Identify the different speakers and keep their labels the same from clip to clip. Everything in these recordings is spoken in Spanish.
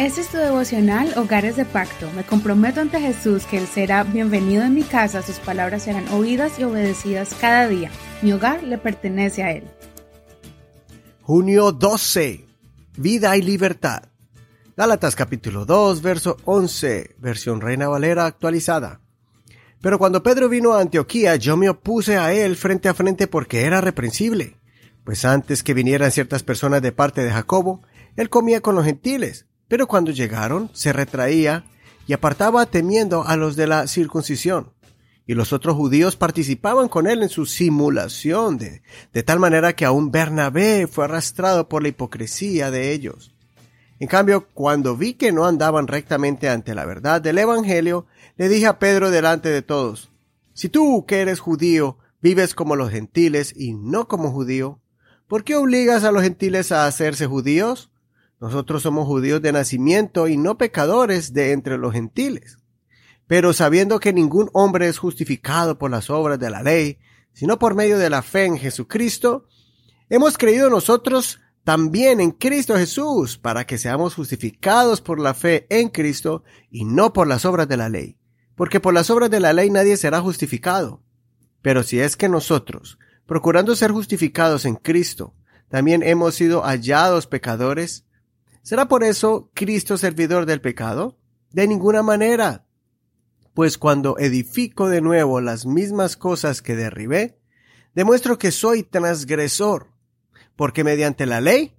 Speaker 1: Este es tu devocional Hogares de Pacto. Me comprometo ante Jesús que Él será bienvenido en mi casa, sus palabras serán oídas y obedecidas cada día. Mi hogar le pertenece a Él.
Speaker 2: Junio 12. Vida y libertad. Gálatas capítulo 2, verso 11, versión Reina Valera actualizada. Pero cuando Pedro vino a Antioquía, yo me opuse a él frente a frente porque era reprensible. Pues antes que vinieran ciertas personas de parte de Jacobo, él comía con los gentiles pero cuando llegaron, se retraía y apartaba temiendo a los de la circuncisión. Y los otros judíos participaban con él en su simulación, de, de tal manera que aún Bernabé fue arrastrado por la hipocresía de ellos. En cambio, cuando vi que no andaban rectamente ante la verdad del Evangelio, le dije a Pedro delante de todos, Si tú, que eres judío, vives como los gentiles y no como judío, ¿por qué obligas a los gentiles a hacerse judíos? Nosotros somos judíos de nacimiento y no pecadores de entre los gentiles. Pero sabiendo que ningún hombre es justificado por las obras de la ley, sino por medio de la fe en Jesucristo, hemos creído nosotros también en Cristo Jesús, para que seamos justificados por la fe en Cristo y no por las obras de la ley. Porque por las obras de la ley nadie será justificado. Pero si es que nosotros, procurando ser justificados en Cristo, también hemos sido hallados pecadores, ¿Será por eso Cristo servidor del pecado? De ninguna manera. Pues cuando edifico de nuevo las mismas cosas que derribé, demuestro que soy transgresor, porque mediante la ley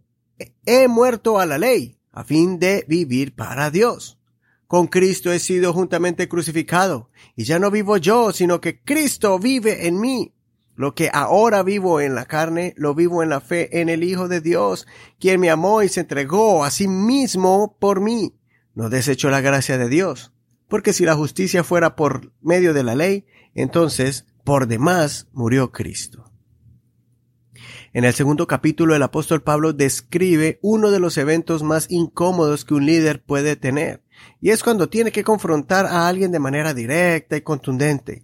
Speaker 2: he muerto a la ley, a fin de vivir para Dios. Con Cristo he sido juntamente crucificado, y ya no vivo yo, sino que Cristo vive en mí. Lo que ahora vivo en la carne, lo vivo en la fe en el Hijo de Dios, quien me amó y se entregó a sí mismo por mí. No desecho la gracia de Dios, porque si la justicia fuera por medio de la ley, entonces por demás murió Cristo. En el segundo capítulo el apóstol Pablo describe uno de los eventos más incómodos que un líder puede tener, y es cuando tiene que confrontar a alguien de manera directa y contundente.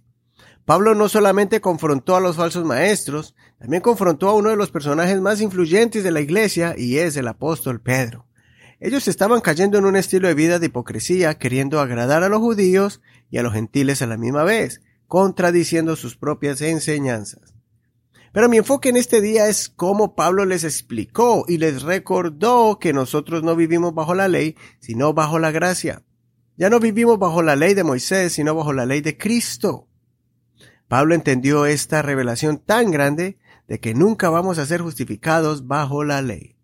Speaker 2: Pablo no solamente confrontó a los falsos maestros, también confrontó a uno de los personajes más influyentes de la iglesia y es el apóstol Pedro. Ellos estaban cayendo en un estilo de vida de hipocresía, queriendo agradar a los judíos y a los gentiles a la misma vez, contradiciendo sus propias enseñanzas. Pero mi enfoque en este día es cómo Pablo les explicó y les recordó que nosotros no vivimos bajo la ley, sino bajo la gracia. Ya no vivimos bajo la ley de Moisés, sino bajo la ley de Cristo. Pablo entendió esta revelación tan grande de que nunca vamos a ser justificados bajo la ley.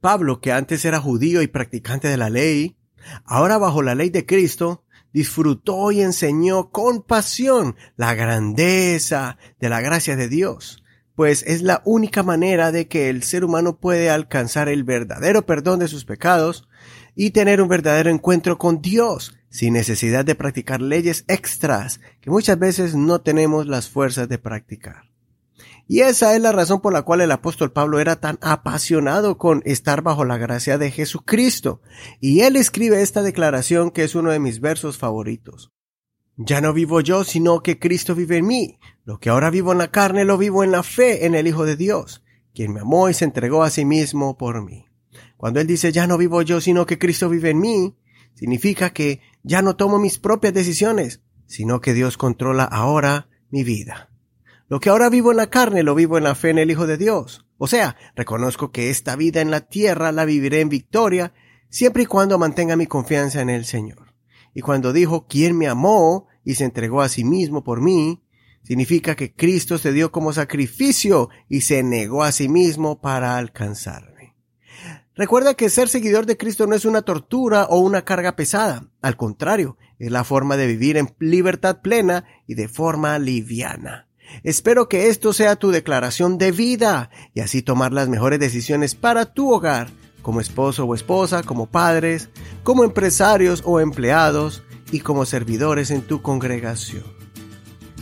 Speaker 2: Pablo, que antes era judío y practicante de la ley, ahora bajo la ley de Cristo, disfrutó y enseñó con pasión la grandeza de la gracia de Dios, pues es la única manera de que el ser humano puede alcanzar el verdadero perdón de sus pecados y tener un verdadero encuentro con Dios, sin necesidad de practicar leyes extras que muchas veces no tenemos las fuerzas de practicar. Y esa es la razón por la cual el apóstol Pablo era tan apasionado con estar bajo la gracia de Jesucristo. Y él escribe esta declaración que es uno de mis versos favoritos. Ya no vivo yo, sino que Cristo vive en mí. Lo que ahora vivo en la carne lo vivo en la fe en el Hijo de Dios, quien me amó y se entregó a sí mismo por mí. Cuando él dice ya no vivo yo, sino que Cristo vive en mí, significa que ya no tomo mis propias decisiones, sino que Dios controla ahora mi vida. Lo que ahora vivo en la carne lo vivo en la fe en el Hijo de Dios. O sea, reconozco que esta vida en la tierra la viviré en victoria siempre y cuando mantenga mi confianza en el Señor. Y cuando dijo, quien me amó y se entregó a sí mismo por mí, significa que Cristo se dio como sacrificio y se negó a sí mismo para alcanzar. Recuerda que ser seguidor de Cristo no es una tortura o una carga pesada. Al contrario, es la forma de vivir en libertad plena y de forma liviana. Espero que esto sea tu declaración de vida y así tomar las mejores decisiones para tu hogar, como esposo o esposa, como padres, como empresarios o empleados y como servidores en tu congregación.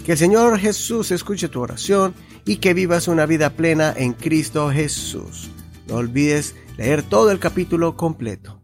Speaker 2: Que el Señor Jesús escuche tu oración y que vivas una vida plena en Cristo Jesús. No olvides leer todo el capítulo completo.